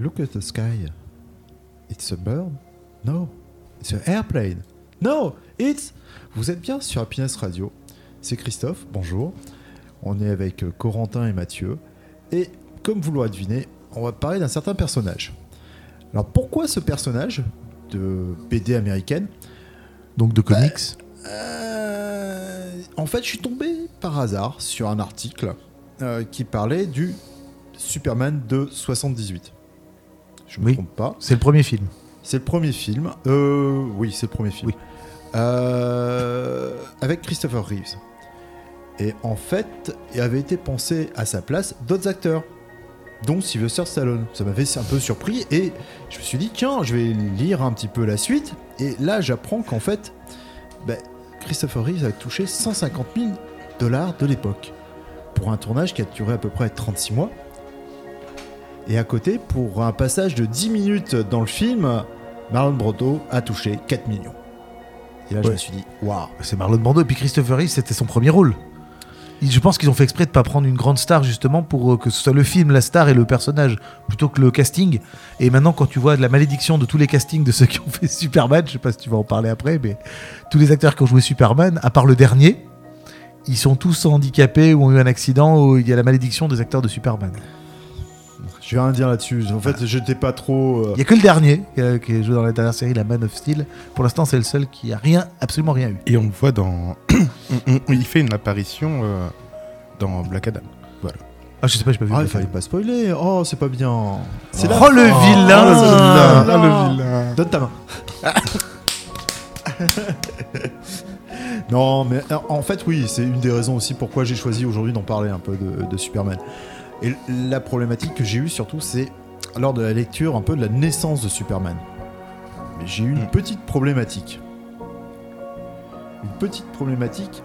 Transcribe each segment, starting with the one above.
Look at the sky. It's a bird? No. It's an airplane? No, it's. Vous êtes bien sur Happiness Radio. C'est Christophe, bonjour. On est avec euh, Corentin et Mathieu. Et comme vous l'aurez deviné, on va parler d'un certain personnage. Alors pourquoi ce personnage de BD américaine? Donc de comics? Euh, En fait, je suis tombé par hasard sur un article euh, qui parlait du Superman de 78. Je me Oui. trompe pas. C'est le premier film. C'est le premier film. Euh, oui, c'est le premier film. Oui. Euh, avec Christopher Reeves. Et en fait, il avait été pensé à sa place d'autres acteurs, dont Sylvester Stallone. Ça m'avait un peu surpris et je me suis dit, tiens, je vais lire un petit peu la suite. Et là, j'apprends qu'en fait, ben, Christopher Reeves a touché 150 000 dollars de l'époque pour un tournage qui a duré à peu près 36 mois. Et à côté, pour un passage de 10 minutes dans le film, Marlon Brando a touché 4 millions. Et là, je me suis dit, waouh. C'est Marlon Brando. Et puis Christopher Reeve, c'était son premier rôle. Je pense qu'ils ont fait exprès de pas prendre une grande star justement pour euh, que ce soit le film, la star et le personnage plutôt que le casting. Et maintenant, quand tu vois de la malédiction de tous les castings de ceux qui ont fait Superman, je sais pas si tu vas en parler après, mais tous les acteurs qui ont joué Superman, à part le dernier, ils sont tous handicapés ou ont eu un accident où il y a la malédiction des acteurs de Superman. Je vais rien dire là-dessus. En fait, j'étais pas trop. euh, Il y a que le dernier qui a, qui a joué dans la dernière série, la Man of Steel. Pour l'instant, c'est le seul qui a rien, absolument rien eu. Et on le voit dans. il fait une apparition euh, dans Black Adam. Voilà. Ah, je sais pas, j'ai pas vu. Ah, il fallait pas spoiler. Oh, c'est pas bien. C'est Oh, le fin. vilain. Oh, le vilain. Le vilain. Donne ta main. non, mais euh, en fait, oui, c'est une des raisons aussi pourquoi j'ai choisi aujourd'hui d'en parler un peu de, de Superman. Et la problématique que j'ai eue surtout, c'est lors de la lecture un peu de la naissance de Superman. Mais j'ai eu une Mm. petite problématique. Une petite problématique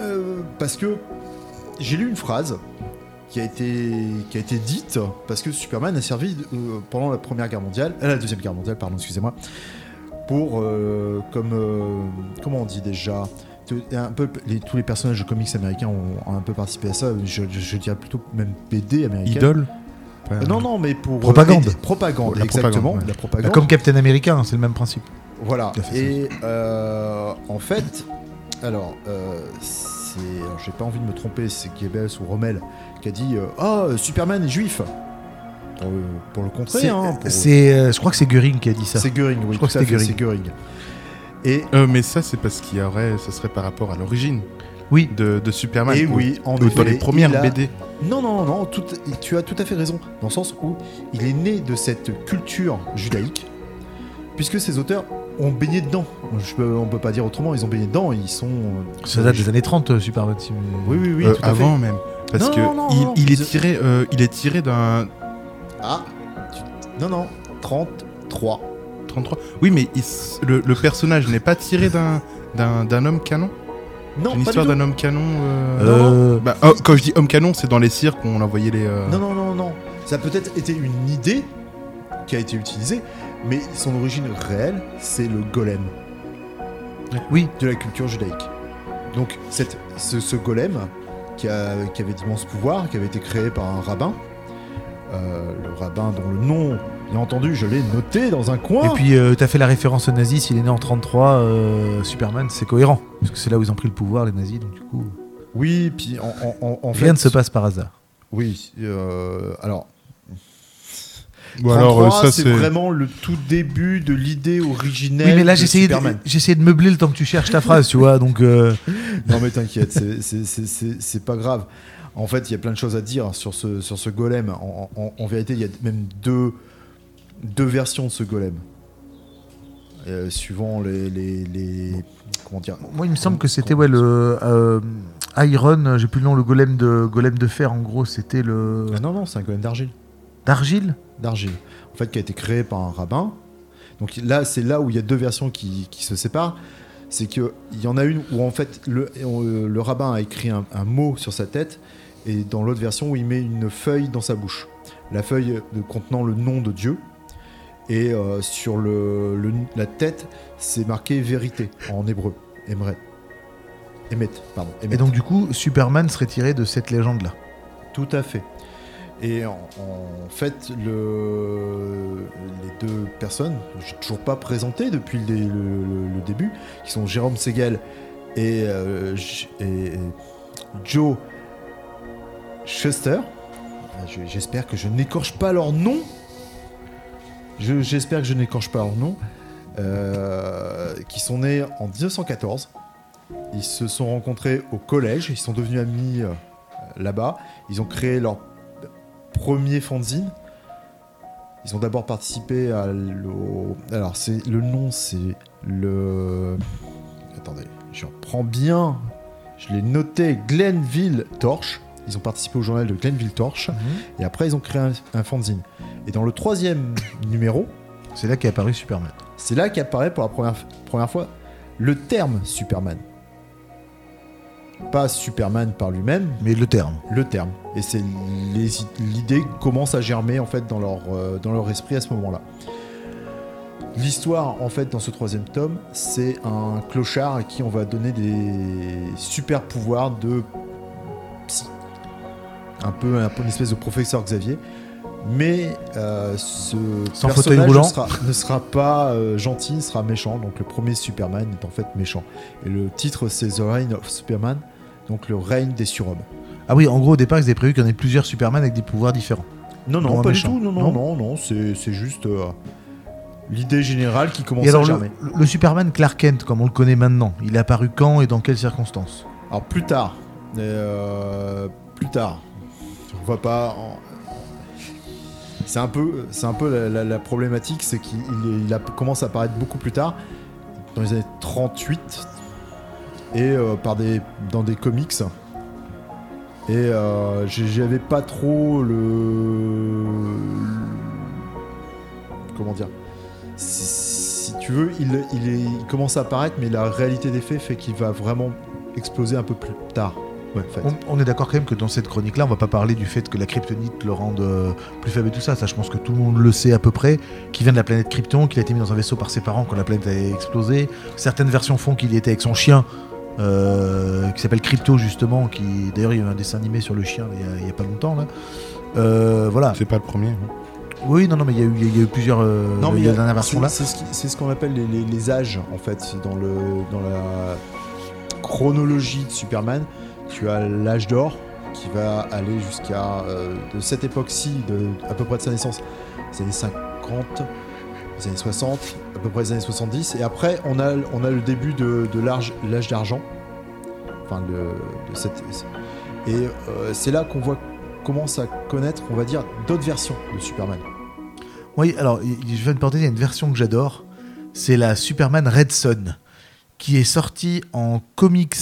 euh, parce que j'ai lu une phrase qui a été qui a été dite parce que Superman a servi euh, pendant la première guerre mondiale, euh, la deuxième guerre mondiale, pardon, excusez-moi, pour euh, comme comment on dit déjà un peu les- tous les personnages de comics américains ont, ont un peu participé à ça. Je, je- je dirais plutôt même BD américain. Idole Euh, non non mais pour euh, Propagande. aider- propagande La exactement propagande, ouais. la Bah, comme Captain America, hein, c'est le même principe. Voilà. Et euh, en fait, alors, euh, c'est, j'ai pas envie de me tromper, c'est Goebbels ou Rommel qui a dit euh, Ah, Superman est juif. Pour le, pour le contrer, hein, pour- euh, je crois que c'est Göring qui a dit ça. c'est Göring, oui, Je crois que c'est Göring. Et, Euh, mais ça, c'est parce qu'il y aurait. Ce serait par rapport à l'origine Oui. de, de Superman. et Ou- oui, en ou dans les premières a- BD. Non, non, non, tout- tu as tout à fait raison, dans le sens où il est né de cette culture judaïque, puisque ces auteurs ont baigné dedans. Je peux, on peut pas dire autrement, ils ont baigné dedans, ils sont. euh, Ça date des années 30, euh, Superman. si- Oui, oui, oui, Euh, tout à fait. avant même. Parce Non, que non, non, il, non, il est tiré, euh, il est tiré d'un Ah, tu- non, non, 33. 33. Oui, mais il s- le, le personnage n'est pas tiré d'un d'un d'un homme canon? Non, Une pas histoire tout. d'un homme canon. euh, Euh, Bah, oh, quand je dis homme canon, c'est dans les cirques où on envoyait les. euh, Non, non, non, non. Ça a peut-être été une idée qui a été utilisée, mais son origine réelle, c'est le golem oui, de la culture judaïque. Donc, cette, ce, ce golem qui, a, qui avait d'immenses pouvoirs, qui avait été créé par un rabbin, euh, le rabbin dont le nom, bien entendu, je l'ai noté dans un coin. Et puis, euh, t'as fait la référence aux nazis. S'il est né en 33, euh, Superman, c'est cohérent. Parce que c'est là où ils ont pris le pouvoir, les nazis. Donc, du coup, oui, puis en, en- en- en rien fait, ne se passe par hasard. Oui, euh, alors Ou alors, 33, euh, ça, c'est vraiment le tout début de l'idée originelle Oui, mais là, j'essayais de, meubler le temps que tu cherches ta phrase, tu vois. Donc, euh, Non mais t'inquiète, c'est- pas grave. En fait, il y a plein de choses à dire sur ce, sur ce golem. En, en- en vérité, il y a même deux, deux versions de ce golem. Euh, suivant les, les, les- Comment dire moi, il me semble que c'était ouais, le euh, Iron, j'ai plus le nom, le golem de, golem de fer. En gros, c'était le. Ah Non, non, c'est un golem d'argile. D'argile D'argile. En fait, qui a été créé par un rabbin. Donc là, c'est là où il y a deux versions qui, qui se séparent. C'est qu'il y en a une où en fait le, euh, le rabbin a écrit un, un mot sur sa tête et dans l'autre version où il met une feuille dans sa bouche. La feuille contenant le nom de Dieu. Et euh, sur le, le- la tête, c'est marqué vérité en hébreu. Emret. Emet, pardon. Emet. Et donc, du coup, Superman serait tiré de cette légende-là. Tout à fait. Et en, en fait, le, les deux personnes, j'ai toujours pas présenté depuis le, début, qui sont Jérôme Segel et, euh, et- et Joe Schuster. Euh, je- J'espère que je n'écorche pas leur nom. Je- J'espère que je n'écorche pas leur nom. Euh, qui sont nés en 1914. Ils se sont rencontrés au collège, ils sont devenus amis euh, là-bas. Ils ont créé leur premier fanzine. Ils ont d'abord participé à l'au- Alors, c'est le nom, c'est le. Attendez, je reprends bien. Je l'ai noté Glenville Torch. Ils ont participé au journal de Glenville Torch. Et après, ils ont créé un, un fanzine. Et dans le troisième numéro, C'est là qu'est apparu Superman. c'est là qu'apparaît pour la première, première fois le terme Superman. Pas Superman par lui-même, Mais le terme. le terme. Et c'est les- l'idée commence à germer en fait dans leur, euh, dans leur esprit à ce moment-là. L'histoire en fait dans ce troisième tome, c'est un clochard à qui on va donner des super pouvoirs de psy. Un peu, un peu une espèce de professeur Xavier. Mais euh, ce Sans personnage ne sera, ne sera pas euh, gentil, il sera méchant. Donc le premier Superman est en fait méchant. Et le titre c'est The Reign of Superman, donc le règne des surhommes. Ah oui, en gros, au départ, ils avaient prévu qu'il y en ait plusieurs Superman avec des pouvoirs différents. Non, non, pas méchant. du tout. Non, Non non, non, non. C'est, juste euh, l'idée générale qui commence Et alors, à le, germer. le Superman Clark Kent, comme on le connaît maintenant, il est apparu quand et dans quelles circonstances? Alors plus tard, plus tard, on va pas. C'est un peu, c'est un peu la, la- problématique, c'est qu'il commence à apparaître beaucoup plus tard, dans les années 38, et euh, par des, dans des comics. Et euh, j'avais pas trop le, comment dire. Si, tu veux, il commence à apparaître, mais la réalité des faits fait qu'il va vraiment exploser un peu plus tard. Ouais, on, on est d'accord quand même que dans cette chronique-là, on va pas parler du fait que la kryptonite le rende euh, plus faible et tout ça. Ça, je pense que tout le monde le sait à peu près. Qu'il vient de la planète Krypton, qu'il a été mis dans un vaisseau par ses parents quand la planète a explosé. Certaines versions font qu'il y était avec son chien, euh, qui s'appelle Crypto justement. Qui d'ailleurs, il y a eu un dessin animé sur le chien il y a, il y a pas longtemps là. Euh, voilà. C'est pas le premier. hein. Oui, non, non, mais il y a eu, il y a eu plusieurs. euh, Non, mais il y a la version là. C'est ce qu'on appelle les, les- les âges, en fait. Dans, le, dans la chronologie de Superman, tu as l'âge d'or qui va aller jusqu'à. euh, de cette époque-ci, à peu près de sa naissance, les années 50, les années 60, à peu près les années 70. Et après, on a, le début de, l'âge d'argent. Enfin, de cette. Et euh, c'est là qu'on voit commence à connaître, on va dire, d'autres versions de Superman. Oui, alors je viens de porter, il y a une version que j'adore. C'est la Superman Red Son, qui est sortie en comics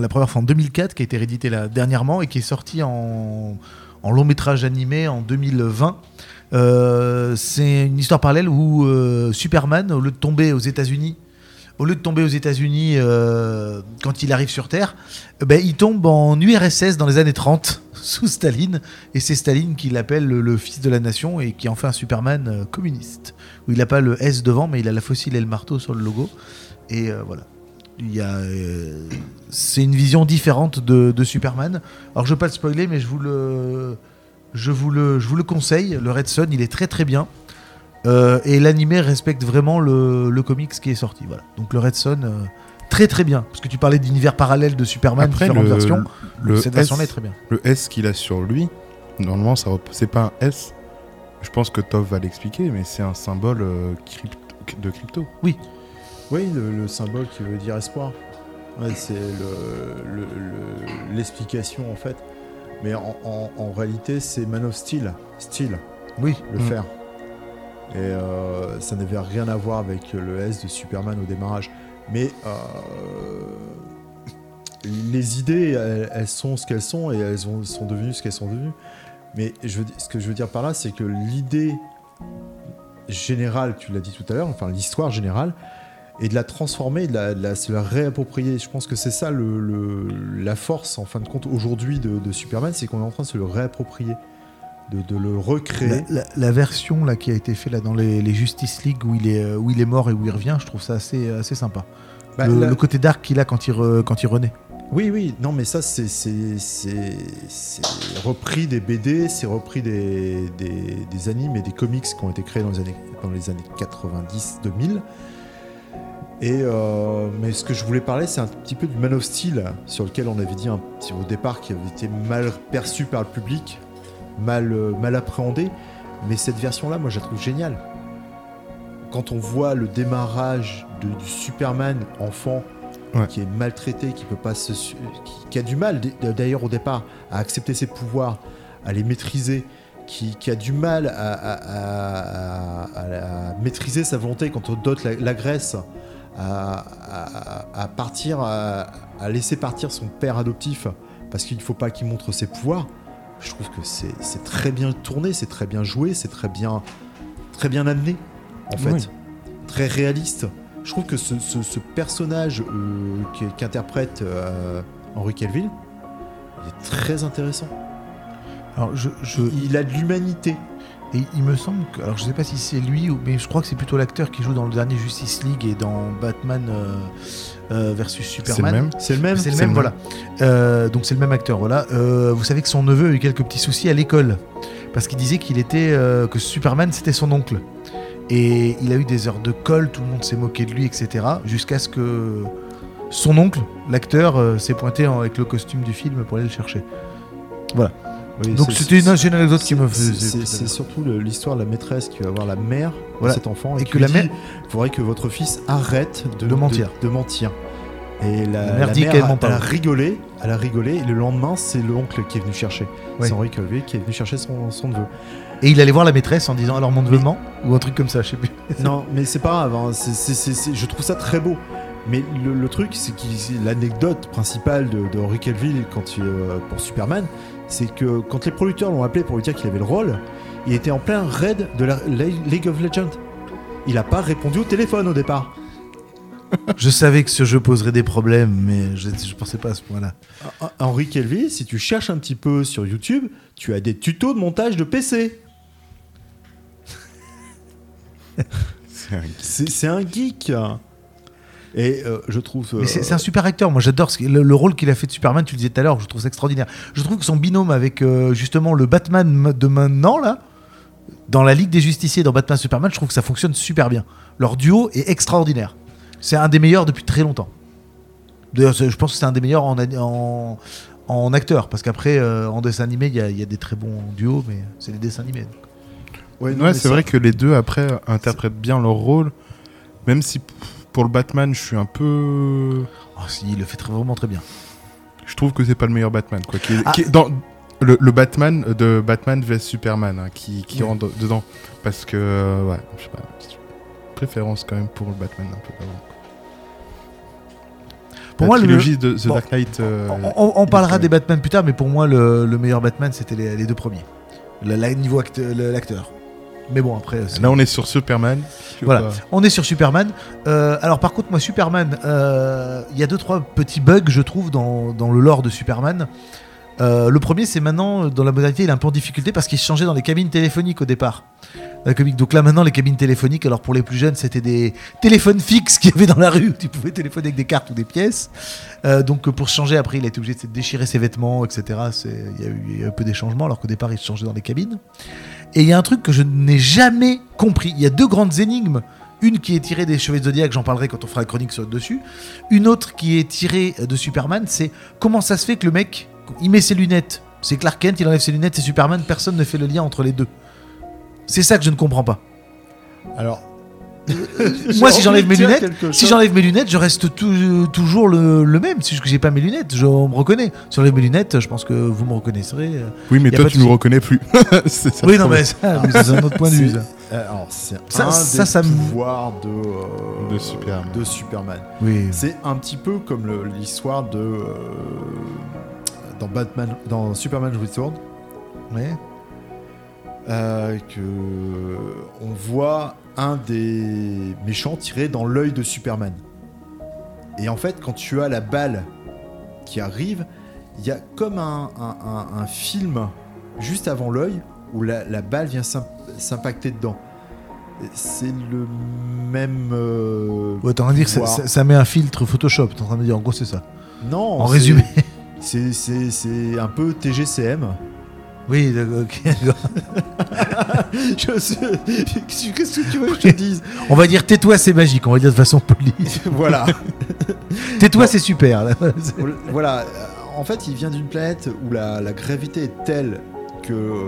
la première fois en 2004, qui a été rééditée là dernièrement et qui est sortie en, long métrage animé en 2020. Euh, c'est une histoire parallèle où euh, Superman, au lieu de tomber aux États-Unis, au lieu de tomber aux États-Unis euh, quand il arrive sur Terre, ben, il tombe en URSS dans les années 30 sous Staline. Et c'est Staline qui l'appelle le, fils de la nation et qui en fait un Superman communiste. Il n'a pas le S devant mais il a la fossile et le marteau sur le logo. Et voilà euh, c'est une vision différente de, de Superman. Alors je veux pas le spoiler mais je vous le je vous le je vous le conseille. Le Red Son il est très très bien. Euh, et l'animé respecte vraiment le, le comics qui est sorti voilà. Donc le Red Son euh, très très bien. Parce que tu parlais d'univers parallèle de Superman Après, différentes le, versions. le cette S, version-là est très bien. le S qu'il a sur lui, normalement, ça c'est pas un S. Je pense que Tov va l'expliquer, mais c'est un symbole crypt- de crypto. Oui, le, le symbole qui veut dire espoir. Ouais, c'est le- le- le- l'explication en fait. Mais en, en- en réalité, c'est Man of Steel, Steel, oui le Mm. fer. Et euh, ça n'avait rien à voir avec le S de Superman au démarrage. Mais euh, les idées, elles, elles sont ce qu'elles sont et elles ont- sont devenues ce qu'elles sont devenues. Mais je veux, di- ce que je veux dire par là, c'est que l'idée générale, tu l'as dit tout à l'heure, enfin l'histoire générale, et de la transformer, de la, de la- se la réapproprier. Je pense que c'est ça le, le- la force, en fin de compte, aujourd'hui de, de Superman, c'est qu'on est en train de se le réapproprier, de, de le recréer. La, la- la version là qui a été faite là dans les, les Justice League où il est euh, où il est mort et où il revient, je trouve ça assez assez sympa. Bah, le, côté dark qu'il a quand il re- quand il renaît. Oui, oui, non, mais ça, c'est repris des BD, c'est repris des, des, des animes et des comics qui ont été créés dans les années, dans les années 90-2000. Et euh, mais ce que je voulais parler, c'est un petit peu du Man of Steel, sur lequel on avait dit un petit au départ qui avait été mal perçu par le public, mal, euh, mal appréhendé. Mais cette version-là, moi, je la trouve géniale. Quand on voit le démarrage de- du Superman enfant Ouais. qui est maltraité, qui peut pas se, qui, qui a du mal d'ailleurs au départ à accepter ses pouvoirs, à les maîtriser, qui, qui a du mal à, à- à- à- à maîtriser sa volonté quand d'autres la- l'agressent, à, à- à partir, à, à laisser partir son père adoptif parce qu'il ne faut pas qu'il montre ses pouvoirs. Je trouve que c'est très bien tourné, c'est très bien joué, c'est très bien, très bien amené en fait, Oui. très réaliste. Je trouve que ce, ce- ce personnage euh, qui- qu'interprète euh, Henry Cavill il est très intéressant. Alors, je, je- Il a de l'humanité. Et il me semble que. Alors, je sais pas si c'est lui, mais je crois que c'est plutôt l'acteur qui joue dans le dernier Justice League et dans Batman euh, euh, versus C'est Superman. le même. C'est le même. C'est le C'est même, voilà. Euh, donc c'est le même acteur, voilà. Euh, vous savez que son neveu a eu quelques petits soucis à l'école parce qu'il disait qu'il était que Superman c'était son oncle et il a eu des heures de colle, tout le monde s'est moqué de lui, etc. Jusqu'à ce que son oncle, l'acteur, s'est pointé avec le costume du film pour aller le chercher. Oui, Donc c'était une, anecdote qui me faisait. C'est surtout l'histoire de la maîtresse qui va voir la mère Voilà. de cet enfant et, Et que la mère- il faudrait que votre fils arrête de, De mentir. de, de mentir. Et la, La mère dit qu'elle ment pas. Elle a rigolé, elle a rigolé. Et le lendemain, c'est l'oncle qui est venu chercher. C'est Henri Cavill qui est venu chercher son, son neveu. Et il allait voir la maîtresse en disant alors mon neveu ment ou un truc comme ça, je sais plus. non, mais c'est pas grave. hein, je trouve ça très beau. Mais le, le truc, c'est que l'anecdote principale de, de Henry Cavill quand il, euh, pour Superman, c'est que quand les producteurs l'ont appelé pour lui dire qu'il avait le rôle, il était en plein raid de la League of Legends. Il a pas répondu au téléphone au départ. Je savais que ce jeu poserait des problèmes, mais je, je pensais pas à ce point-là. Ah, Henry Cavill, si tu cherches un petit peu sur YouTube, tu as des tutos de montage de PC. C'est un- C'est c'est un geek. Et euh, je trouve. Euh, c'est un super acteur. Moi, j'adore le, le rôle qu'il a fait de Superman. Tu le disais tout à l'heure, je trouve ça extraordinaire. Je trouve que son binôme avec euh, justement le Batman de maintenant là, dans la Ligue des Justiciers, dans Batman Superman, je trouve que ça fonctionne super bien. Leur duo est extraordinaire. C'est un des meilleurs depuis très longtemps. D'ailleurs, je pense que c'est un des meilleurs en, en, en acteur, parce qu'après, euh, en dessin animé, il y, a- il y a des très bons duos, mais c'est des dessins animés. donc. ouais, c'est vrai que les deux après interprètent bien leur rôle, même si pour le Batman, je suis un peu. Oh, si, il le fait très- vraiment très bien. Je trouve que c'est pas le meilleur Batman, quoi. Qui est, Ah. qui est dans le, le Batman de Batman vs Superman, hein, qui, qui Oui. rentre dedans, parce que euh, ouais, je sais pas, préférence quand même pour le Batman un peu avant. Pour La moi, le- de The bon, Dark Knight. euh, On, parlera des. Batman plus tard, mais pour moi, le, le meilleur Batman, c'était les, les deux premiers. Le, la- niveau acte- l'acteur. Mais bon, après. Là, on est sur Superman. Voilà. On est sur Superman. Euh, alors, par contre, moi, Superman, euh, il y a deux, trois petits bugs, je trouve, dans, dans le lore de Superman. Euh, le premier, c'est maintenant, dans la modalité, il est un peu en difficulté parce qu'il se changeait dans les cabines téléphoniques au départ. La comique. Donc là, maintenant, les cabines téléphoniques, alors pour les plus jeunes, c'était des téléphones fixes qu'il y avait dans la rue où tu pouvais téléphoner avec des cartes ou des pièces. Euh, donc pour changer, après, il a été obligé de déchirer ses vêtements, etc. Il y, a eu- il y a eu un peu des changements, alors qu'au départ, il se changeait dans les cabines. Et il y a un truc que je n'ai jamais compris. Il y a deux grandes énigmes. Une qui est tirée des Cheveux de Zodiac, j'en parlerai quand on fera la chronique sur, dessus. Une autre qui est tirée de Superman, c'est comment ça se fait que le mec, il met ses lunettes. C'est Clark Kent, il enlève ses lunettes, c'est Superman, personne ne fait le lien entre les deux. C'est ça que je ne comprends pas. Alors. Moi, si j'enlève mes lunettes, Si j'enlève mes lunettes, je reste tou- toujours le, le même. C'est juste que j'ai pas mes lunettes, je on me reconnais. Si j'enlève mes lunettes, je pense que vous me reconnaîtrez. euh. Oui, mais toi, tu nous souci. reconnais plus. Ça Oui, non, mais ça, c'est un autre point de vue. Euh, Alors, c'est Ça- un ça, des ça pouvoirs de, euh, De Superman. de Superman. Oui. C'est un petit peu comme l'histoire de euh, dans Batman, dans Superman Return, Ouais. euh, que on voit un des méchants tirer dans l'œil de Superman. Et en fait, quand tu as la balle qui arrive, il y a comme un, un- un- un film juste avant l'œil où la, la balle vient s'im- s'impacter dedans. C'est le même. euh, Ouais, t'es en train de dire que ça, ça- ça met un filtre Photoshop. T'es en train de dire, en gros, c'est ça. Non. En résumé. c'est un peu TGCM. Oui, d'accord, ok, d'accord. Je sais- Qu'est-ce que tu veux que je te dise? On va dire tais-toi, c'est magique. On va dire de façon polie. Voilà. Tais-toi, c'est super. là. voilà. En fait, il vient d'une planète où la, la gravité est telle que euh,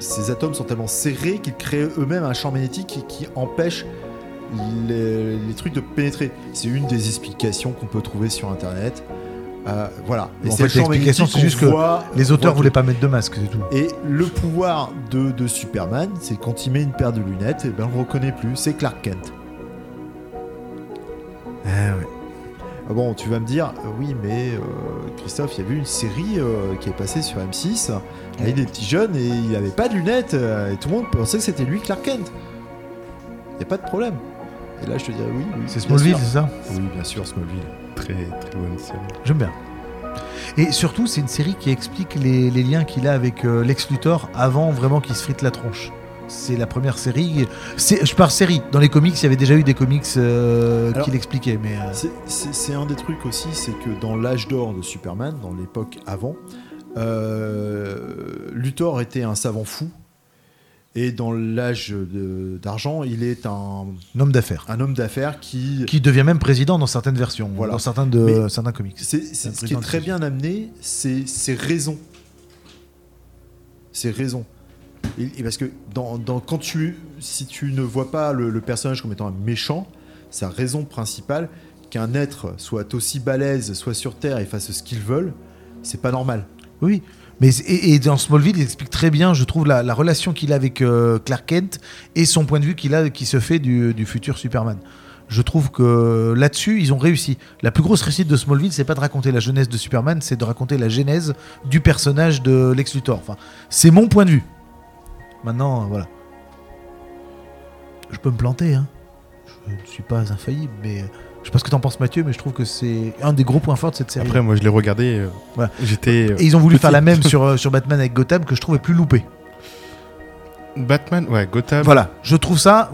ces atomes sont tellement serrés qu'ils créent eux-mêmes un champ magnétique qui, qui empêche les, les trucs de pénétrer. C'est une des explications qu'on peut trouver sur Internet. Euh, voilà. En c'est fait, l'explication, juste que voit- Les auteurs voulaient tout. pas mettre de masque, c'est tout. Et le pouvoir de, de Superman, c'est quand il met une paire de lunettes, et ben on le reconnaît plus. C'est Clark Kent. Ah ouais. Ah Bon, tu vas me dire, euh, oui, mais euh, Christophe, il y avait une série euh, qui est passée sur M6 avec des petits jeunes et il avait pas de lunettes et tout le monde pensait que c'était lui Clark Kent. Il n'y a pas de problème. Et là, je te dirais oui, oui. C'est Smallville, c'est ça? Oui, bien sûr, Smallville. Très, très bonne série. J'aime bien. Et surtout, c'est une série qui explique les, les liens qu'il a avec euh, Lex Luthor avant vraiment qu'il se frite la tronche. C'est la première série. C'est- Je parle série. Dans les comics, il y avait déjà eu des comics euh, Alors- qui l'expliquaient. Mais euh, C'est- C'est c'est un des trucs aussi, c'est que dans l'âge d'or de Superman, dans l'époque avant, euh, Luthor était un savant fou. Et dans l'âge d'argent, il est un, un homme d'affaires. un homme d'affaires qui, Qui devient même président dans certaines versions, Voilà. dans certains, de, Mais- certains comics. C'est, Un c'est- ce qui est très bien amené, c'est ses raisons. Ses raisons. Et, et parce que dans, dans- quand tu, si tu ne vois pas le, le personnage comme étant un méchant, sa raison principale, qu'un être soit aussi balèze, soit sur Terre et fasse ce qu'il veut, c'est pas normal. Oui, mais et, dans Smallville, il explique très bien, je trouve, la, la relation qu'il a avec euh, Clark Kent et son point de vue qu'il a, qui se fait du, du futur Superman. Je trouve que là-dessus, ils ont réussi. La plus grosse réussite de Smallville, c'est pas de raconter la jeunesse de Superman, c'est de raconter la genèse du personnage de Lex Luthor. Enfin, c'est mon point de vue. Maintenant, euh, voilà. Je peux me planter, hein. Je ne suis pas infaillible, mais euh, je sais pas ce que t'en penses, Mathieu, mais je trouve que c'est un des gros points forts de cette série. Après, moi, je l'ai regardé. euh. J'étais. euh, Et ils ont voulu petit. faire la même sur, euh, sur Batman avec Gotham que je trouvais plus loupé. Batman, ouais, Gotham. Voilà, je trouve ça.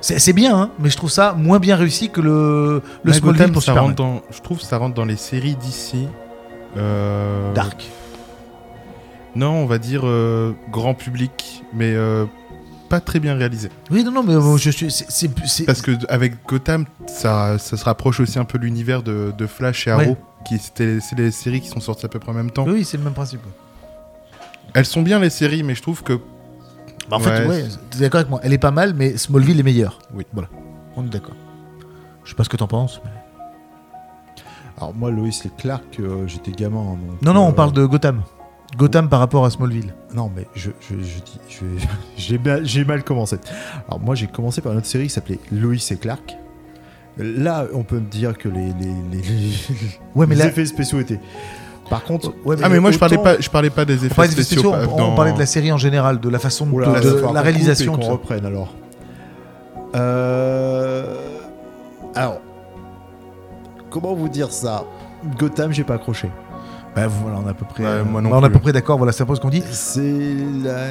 C'est bien, hein, mais je trouve ça moins bien réussi que le, le Ouais, Gotham, pour ça rentre dans, je trouve que ça rentre dans les séries d'ici. Euh, Dark. Non, on va dire grand public, mais euh, pas très bien réalisé. Oui, non, non, mais euh, je suis. c'est- Parce que avec Gotham, ça, ça se rapproche aussi un peu de l'univers de, de Flash et Arrow, Ouais. qui c'était c'est les séries qui sont sorties à peu près en même temps. Oui, c'est le même principe. Elles sont bien les séries, mais je trouve que Bah, en fait, Ouais, ouais, t'es d'accord avec moi. Elle est pas mal, mais Smallville est meilleure. Oui. Voilà. On est d'accord. Je sais pas ce que t'en penses. mais- Alors moi, Lois et Clark, euh, j'étais gamin. hein, donc, Non, non, euh, on parle de Gotham. Gotham par rapport à Smallville. Non, mais je, je, je dis, je- j'ai mal, j'ai mal commencé. Alors moi, j'ai commencé par une autre série qui s'appelait Lois et Clark. Là, on peut me dire que les, les, les- les- Ouais, mais les là. effets spéciaux étaient. Par contre, Ouais, ah mais moi je parlais pas je parlais pas des effets On spéciaux, spéciaux, on, on parlait de la série en général, de la façon de, Oula, de- la réalisation. qu'on reprenne alors. Euh, Alors, comment vous dire ça? Gotham, j'ai pas accroché. Bah, voilà, on est à peu près, moi non bah, on est à peu près d'accord. Voilà, c'est un peu ce qu'on dit. C'est la...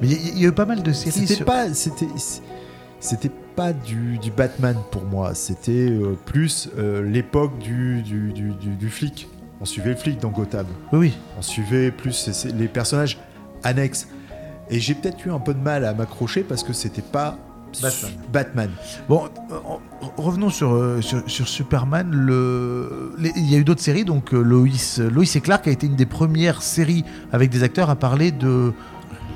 Mais il y, a eu pas mal de séries. C'était sur- pas, c'était, c'était pas du, du Batman pour moi. C'était euh, plus euh, l'époque du, du, du, flic. On suivait le flic dans Gotham. Oui, oui. On suivait plus les personnages annexes. Et j'ai peut-être eu un peu de mal à m'accrocher parce que c'était pas Batman. Batman. Bon, euh, en- revenons sur, euh, sur, sur Superman. Le... les- Il y a eu d'autres séries, donc euh, Lois, Lois et Clark a été une des premières séries avec des acteurs à parler de,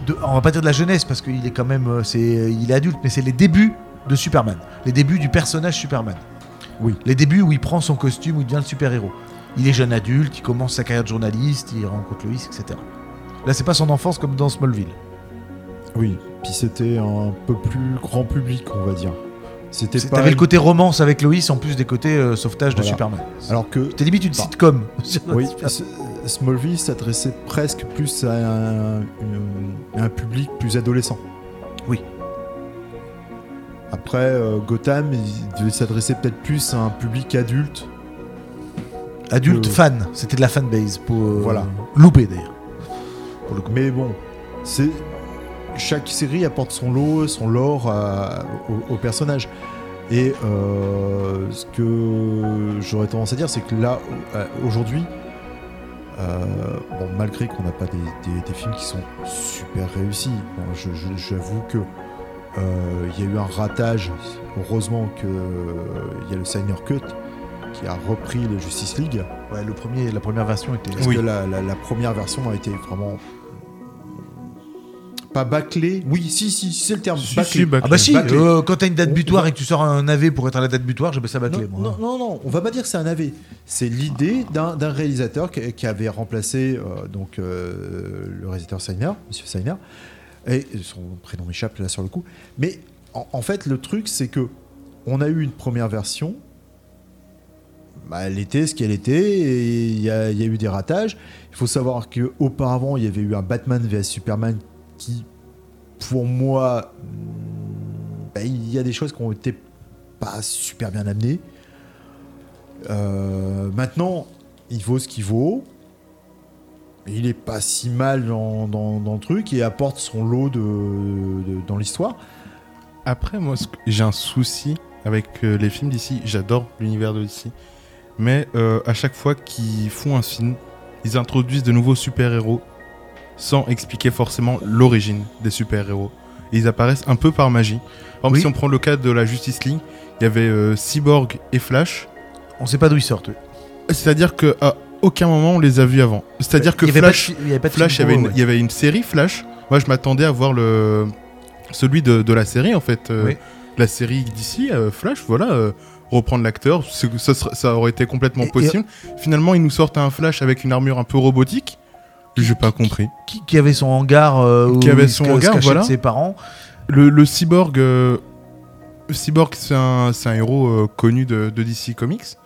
de on va pas dire de la jeunesse parce qu'il est quand même, c'est, il est adulte, mais c'est les débuts de Superman, les débuts du personnage Superman. Oui. Les débuts où il prend son costume, où il devient le super héros. Il est jeune adulte, il commence sa carrière de journaliste, il rencontre Lois, etc. Là, c'est pas son enfance comme dans Smallville. Oui. Puis c'était un peu plus grand public, on va dire. C'était pas. T'avais le côté romance avec Lois en plus des côtés euh, sauvetage de Voilà. Superman. Alors que C'était limite une Bah. sitcom. Oui, S- Smallville s'adressait presque plus à un, une- un public plus adolescent. Oui. Après, euh, Gotham, il devait s'adresser peut-être plus à un public adulte. Adulte Euh, fan, c'était de la fanbase pour euh, Voilà. loupé d'ailleurs. Mais bon, c'est chaque série apporte son lot, son lore à- au, personnage. Et euh, ce que j'aurais tendance à dire, c'est que là, euh, aujourd'hui, euh, bon, malgré qu'on n'a pas des, des- des films qui sont super réussis, bon, j'avoue que euh, il y a eu un ratage. Heureusement que euh, il y a le Signer Cut qui a repris le Justice League. Ouais, le premier, la première version était. Parce Oui. que la, la- la première version a été vraiment pas bâclée. Oui, si, si, c'est le terme. Si, bâclée. si, bâclée. Ah bah si, euh, quand t'as une date butoir on et que tu sors un AV pour être à la date butoir, j'appelle ça Non, bâclé. moi. non, non, non, on va pas dire que c'est un AV. C'est l'idée d'un d'un réalisateur qui, qui avait remplacé euh, donc euh, le réalisateur Seiner, Monsieur Seiner, et son prénom m'échappe là sur le coup. Mais en, en fait, le truc, c'est que on a eu une première version. Bah, elle était ce qu'elle était et il y, a il y a eu des ratages. Il faut savoir que auparavant il y avait eu un Batman vs Superman qui, pour moi, hmm, bah, il y a des choses qui ont été pas super bien amenées. Euh, maintenant, il vaut ce qu'il vaut. Il est pas si mal dans, dans- le truc et apporte son lot de, dans l'histoire. Après, moi, j'ai un souci avec euh, les films d'ici. J'adore l'univers de DC. Mais euh, à chaque fois qu'ils font un film, ils introduisent de nouveaux super-héros sans expliquer forcément l'origine des super-héros. Ils apparaissent un peu par magie. Par exemple, Oui. si on prend le cas de la Justice League, il y avait euh, Cyborg et Flash. On sait pas d'où ils sortent. C'est-à-dire qu'à aucun moment on les a vus avant. C'est-à-dire que y avait Flash, il y avait Flash, une, eux, ouais. il y avait une série Flash. Moi, je m'attendais à voir le celui de, de la série en fait, euh, Oui. la série d'ici Flash. Voilà, euh, reprendre l'acteur, ça, aurait été complètement et- possible. Finalement, ils nous sortent un Flash avec une armure un peu robotique. J'ai pas compris. Qui, qui avait son hangar euh, où Qui avait il son hangar, voilà. de ses parents. Le, le cyborg, euh, cyborg, c'est un, héros euh, connu de, de DC Comics,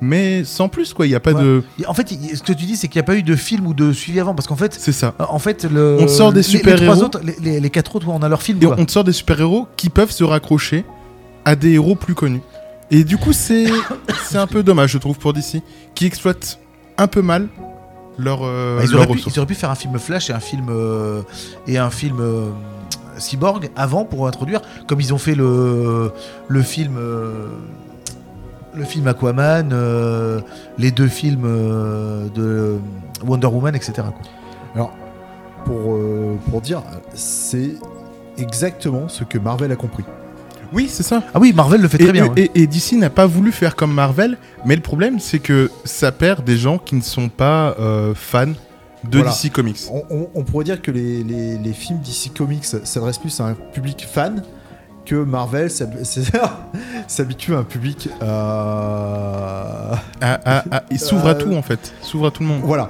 mais sans plus quoi. Il y a pas Ouais. de, En fait, ce que tu dis, c'est qu'il n'y a pas eu de film ou de suivi avant, parce qu'en fait, c'est ça. en fait, le, On sort des les, super-héros. les, les- les quatre autres, on a leur film. Et quoi. on te sort des super-héros qui peuvent se raccrocher à des héros plus connus. Et du coup, c'est un peu dommage, je trouve, pour DC, qui exploitent un peu mal leur, euh, Bah, ils, auraient pu, ressources. ils auraient pu faire un film Flash et un film euh, et un film euh, Cyborg avant pour introduire, comme ils ont fait le le film euh, le film Aquaman, euh, les deux films euh, de Wonder Woman, etc. quoi. Alors, pour, euh, pour dire, c'est exactement ce que Marvel a compris. Oui, c'est ça. Ah oui, Marvel le fait Et, très bien. ouais. et- et DC n'a pas voulu faire comme Marvel, mais le problème, c'est que ça perd des gens qui ne sont pas euh, fans de Voilà. DC Comics. On, on- on pourrait dire que les, les- les films DC Comics s'adressent plus à un public fan que Marvel s'hab- s'habitue à un public. euh, Ah, ah, ah, ils s'ouvrent à Euh, tout, en fait. Ils s'ouvrent à tout le monde. Voilà.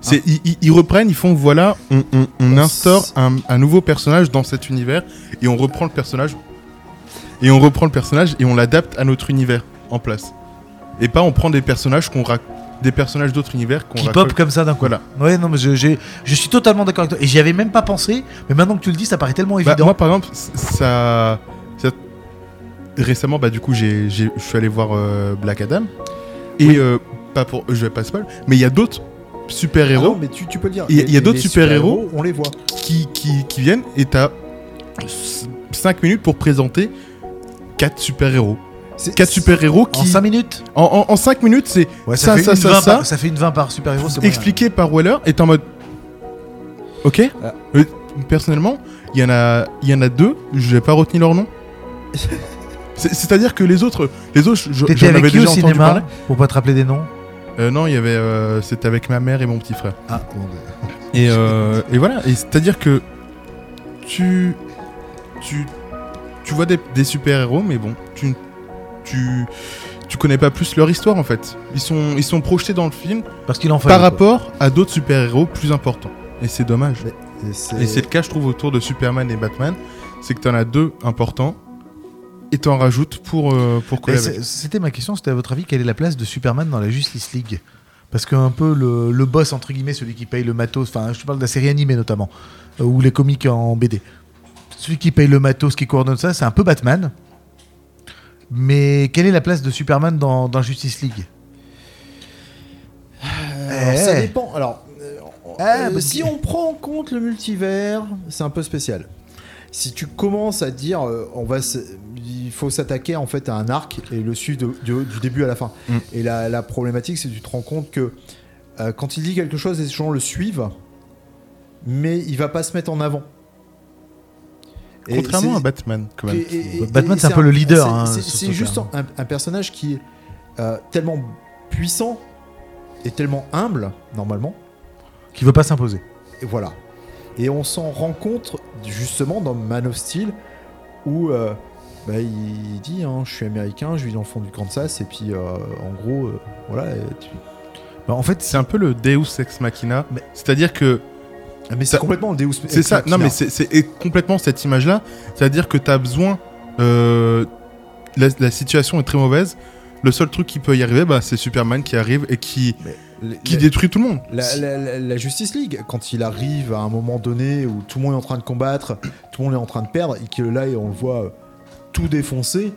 C'est, ils, ils- ils reprennent, ils font voilà, on, on- on On instaure un nouveau personnage dans cet univers et on reprend le personnage et on reprend le personnage et on l'adapte à notre univers en place. Et pas on prend des personnages qu'on rac- des personnages d'autres univers qu'on qui raccole- pop comme ça d'un coup. Voilà. Ouais, non, mais je, j'ai- je suis totalement d'accord avec toi. Et j'y avais même pas pensé, mais maintenant que tu le dis, ça paraît tellement Bah, évident. moi par exemple, ça, ça- récemment bah du coup j'ai, j'ai- je suis allé voir euh, Black Adam et Oui. euh, pas pour, je vais pas spoil, mais il y a d'autres super Ah héros non, mais tu, tu peux le dire. Il y a- d'autres super-héros. On les voit. qui, qui, qui viennent et t'as 5 minutes pour présenter 4 super-héros. 4 super-héros En qui. 5 minutes En 5 minutes, c'est Ouais, ça, fait ça, une ça, 20 ça, par- ça fait une 20 par super-héros. expliqué par Weller t'es en mode. Ok Ah. Euh, Personnellement, il y, en a- y en a deux, je vais pas retenu leur nom. C'est- C'est-à-dire que les autres, les autres, j'en avais qui au déjà entendu cinéma parler. Pour pas te rappeler des noms Euh, non, il y avait, euh, c'était avec ma mère et mon petit frère. Ah, bah. Et, euh, et voilà, et c'est-à-dire que tu, tu, tu vois des, des super-héros, mais bon, tu, tu, tu connais pas plus leur histoire en fait. Ils sont, ils sont projetés dans le film Parce qu'il en fallait. par quoi. rapport à d'autres super-héros plus importants. Et c'est dommage. Et c'est- Et c'est le cas, je trouve, autour de Superman et Batman. C'est que t'en as deux importants et t'en rajoutes pour, euh, pour coller avec. C'était ma question, c'était à votre avis, quelle est la place de Superman dans la Justice League? Parce qu'un peu le, le boss, entre guillemets, celui qui paye le matos, enfin je te parle de la série animée notamment, euh, ou les comics en BD. Celui qui paye le matos, qui coordonne ça, c'est un peu Batman. Mais quelle est la place de Superman dans, dans Justice League? Alors, ça Eh. dépend. Alors, euh, Ah, euh, bah, si on prend en compte le multivers, c'est un peu spécial. si tu commences à dire, euh, on va, il faut s'attaquer en fait à un arc et le suivre de- du, du début à la fin. Mm. Et la, la problématique, c'est que tu te rends compte que euh, quand il dit quelque chose, les gens le suivent, mais il va pas se mettre en avant. Et Contrairement à Batman, quand même. et- et- et- Batman, c'est un peu le leader, c'est- hein, c'est- juste un, un personnage qui est euh, tellement puissant et tellement humble, normalement. Qui veut pas s'imposer. Et voilà. Et on s'en rend compte justement dans Man of Steel où euh, bah, il dit hein, Je suis américain, je vis dans le fond du Kansas, et puis euh, en gros, euh, voilà. et tu- Bah, en fait, C'est un peu le Deus Ex Machina. Mais- C'est-à-dire que mais c'est Ça- complètement le Deus C'est Ex ça, non mais c'est complètement cette image-là. C'est-à-dire que tu as besoin. euh, la, la situation est très mauvaise. Le seul truc qui peut y arriver, bah, c'est Superman qui arrive et qui, Mais qui la- détruit tout le monde. La, la- la- la Justice League, quand il arrive à un moment donné où tout le monde est en train de combattre, tout le monde est en train de perdre, et que là, on le voit euh, tout défoncer,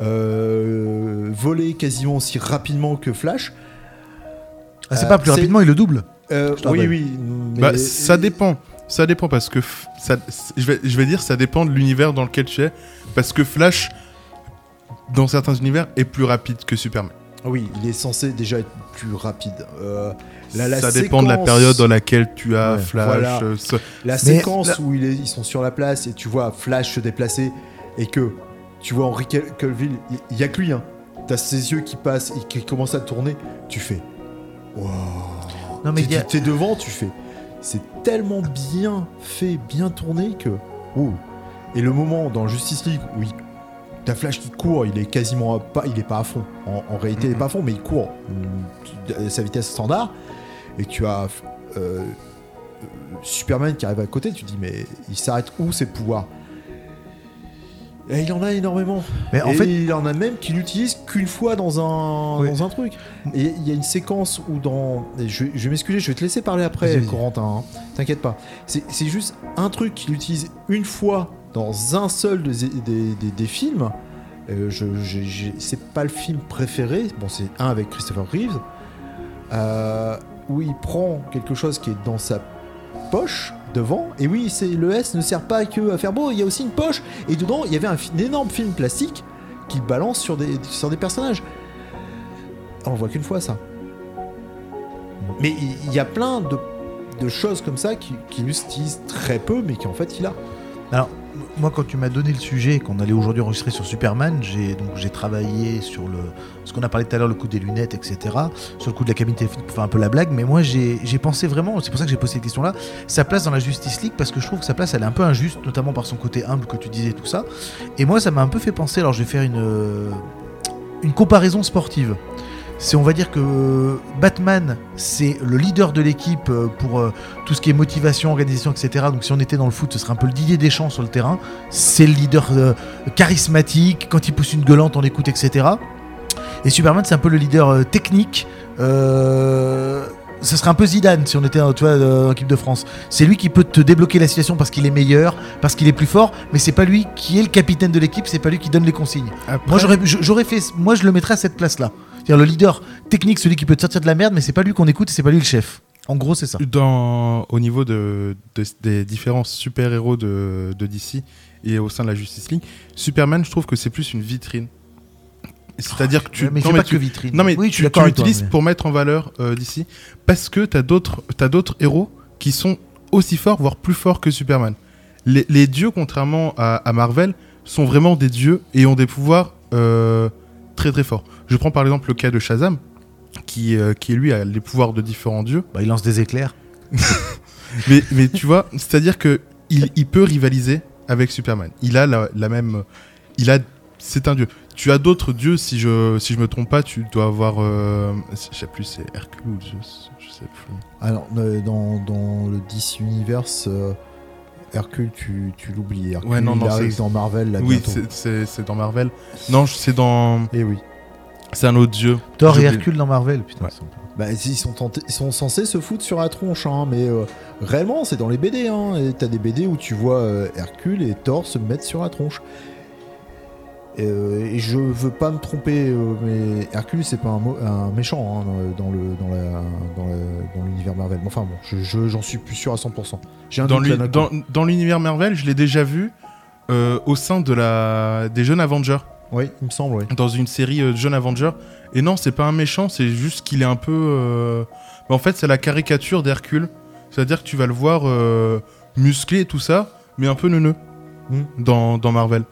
euh, voler quasiment aussi rapidement que Flash. ah, c'est euh, pas plus rapidement, il le double. Euh, oui, oui. mais- Bah, ça dépend. Ça dépend parce que f- ça, je, vais, je vais dire ça dépend de l'univers dans lequel tu es. Parce que Flash, dans certains univers, est plus rapide que Superman. Oui, il est censé déjà être plus rapide. Euh, la- la ça dépend de la période dans laquelle tu as Ouais, Flash. voilà. euh, ce- La séquence la- où il est- ils sont sur la place et tu vois Flash se déplacer et que tu vois Henry Cavill, il il y a que lui. Hein. T'as ses yeux qui passent et qui commencent à tourner. Tu fais. Wow. Non, mais a- T'es devant, tu fais. C'est tellement bien fait, bien tourné que. Wow. Et le moment dans Justice League où il- t'as Flash qui court, il est quasiment pas, il est pas à fond. En, en réalité, il est pas à fond, mais il court à sa vitesse standard. Et tu as euh, Superman qui arrive à côté, tu te dis mais il s'arrête où ses pouvoirs? Et il en a énormément. Mais en Et fait, il en a même qui l'utilise qu'une fois dans un, Oui. dans un truc. Et il y a une séquence où dans. Je, je vais m'excuser, je vais te laisser parler après. Corentin. hein. T'inquiète pas. C'est c'est juste un truc qu'il utilise une fois dans un seul des, des, des- des films. Euh, je, c'est pas le film préféré. Bon, c'est un avec Christopher Reeves. euh, où il prend quelque chose qui est dans sa poche devant. Et oui, c'est le S ne sert pas que à faire beau. Il y a aussi une poche. Et dedans, il y avait un énorme film plastique qu'il balance sur des, sur des personnages. On le voit qu'une fois, ça. Mais il y, a plein de, choses comme ça qui- qu'il utilise très peu, mais qui en fait il a. Alors, moi, quand tu m'as donné le sujet, qu'on allait aujourd'hui enregistrer sur Superman, j'ai donc j'ai travaillé sur le ce qu'on a parlé tout à l'heure, le coup des lunettes, etc. Sur le coup de la cabine téléphonique pour un peu la blague. Mais moi, j'ai pensé vraiment, c'est pour ça que j'ai posé cette question-là, sa place dans la Justice League, parce que je trouve que sa place, elle est un peu injuste, notamment par son côté humble que tu disais, tout ça. Et moi, ça m'a un peu fait penser. Alors, je vais faire une une comparaison sportive. C'est, on va dire que Batman, c'est le leader de l'équipe euh, pour euh, tout ce qui est motivation, organisation, etc. Donc si on était dans le foot, ce serait un peu le Didier Deschamps sur le terrain. C'est le leader euh, charismatique, quand il pousse une gueulante, on écoute, etc. Et Superman, c'est un peu le leader technique. Euh, ce serait un peu Zidane si on était tu vois, euh, en équipe de France. C'est lui qui peut te débloquer la situation parce qu'il est meilleur, parce qu'il est plus fort, mais c'est pas lui qui est le capitaine de l'équipe, c'est pas lui qui donne les consignes. Après- Moi j'aurais, j'aurais fait, moi je le mettrais à cette place-là. C'est-à-dire le leader technique, celui qui peut te sortir de la merde, mais c'est pas lui qu'on écoute et c'est pas lui le chef. En gros, c'est ça. Dans, au niveau de, de- des différents super-héros de, de DC et au sein de la Justice League, Superman, je trouve que c'est plus une vitrine. C'est-à-dire que tu, mais non, c'est mais pas tu- que vitrine. non, mais oui, je tu, suis d'accord tu avec toi, l'utilises mais- pour mettre en valeur euh, DC parce que tu as d'autres héros qui sont aussi forts, voire plus forts que Superman. Les, les dieux, contrairement à, à Marvel, sont vraiment des dieux et ont des pouvoirs euh, très très forts. Je prends par exemple le cas de Shazam, qui, euh, qui lui a les pouvoirs de différents dieux. Bah, il lance des éclairs. Mais, mais tu vois, c'est-à-dire que il, il peut rivaliser avec Superman. Il a la, la même. Il a. C'est un dieu. Tu as d'autres dieux, si je, si je me trompe pas, tu dois avoir. euh, je sais plus, c'est Hercule ou Zeus, je sais plus. Alors, euh, dans, dans le DC Universe, euh, Hercule, tu, tu l'oublies. Hercule, Ouais, non, il non, arrive c'est- dans Marvel là oui, c'est- dans Marvel. Non, je- c'est dans. Et oui. C'est un autre dieu. Thor et. Hercule dans Marvel, putain. Ouais. Bah, ils sont, tentés- ils sont censés se foutre sur la tronche, hein, mais euh, réellement, c'est dans les BD. Hein, et t'as des BD où tu vois euh, Hercule et Thor se mettre sur la tronche. Et, euh, et je veux pas me tromper, euh, mais Hercule, c'est pas un, méchant hein, dans, dans le dans la- dans la- dans l'univers Marvel. Mais Enfin bon, je- je- j'en suis plus sûr à 100%. J'ai un Dans l'univers Marvel, je l'ai déjà vu euh, au sein de la des jeunes Avengers, Oui, il me semble, oui. dans une série de jeunes Avengers. Et non, c'est pas un méchant, c'est juste qu'il est un peu. en fait, c'est la caricature d'Hercule. C'est-à-dire que tu vas le voir musclé et tout ça, mais un peu neuneux Hmm. dans Marvel.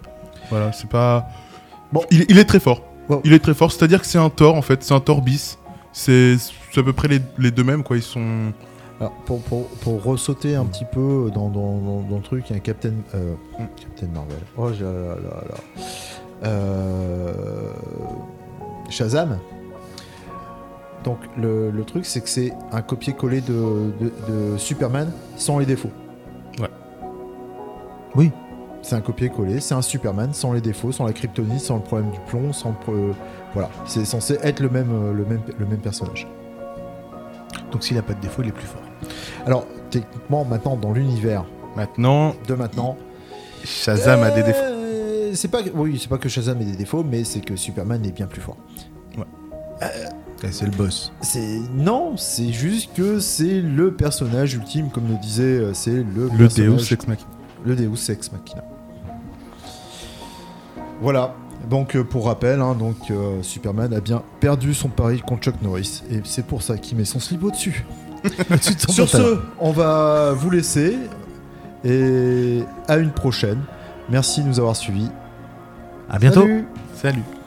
Voilà, c'est pas. Bon. Il, il est très fort. Il est très fort. C'est-à-dire que c'est un Thor en fait, c'est un Thor bis. C'est à peu près les, les deux mêmes quoi. Ils sont. Alors, pour, pour, pour ressauter un petit peu dans, dans, dans, dans le truc, il y a un Captain, euh, Captain Marvel. Oh, j'ai- là, là, là. Euh, Shazam. Donc, le, le truc, c'est que c'est un copier-coller de, de, de Superman sans les défauts. Ouais. Oui. C'est un copier-coller, c'est un Superman sans les défauts, sans la kryptonite, sans le problème du plomb, sans voilà, c'est censé être le même, euh, le même, le même personnage. Donc s'il a pas de défaut, il est plus fort. Alors, techniquement, maintenant, dans l'univers Maintenant, de maintenant, Shazam a des défauts. Euh, C'est pas, oui, c'est pas que Shazam ait des défauts, mais c'est que Superman est bien plus fort. Eh, c'est le boss. C'est non, c'est juste que c'est le personnage ultime, comme le disait, euh, c'est le Le personnage- Deus Ex Machina. Le Deus Ex Machina. Voilà. Donc euh, pour rappel, hein, donc euh, Superman a bien perdu son pari contre Chuck Norris et c'est pour ça qu'il met son slip au-dessus. Sur ce, on va vous laisser et à une prochaine. Merci de nous avoir suivis. À bientôt. Salut Salut.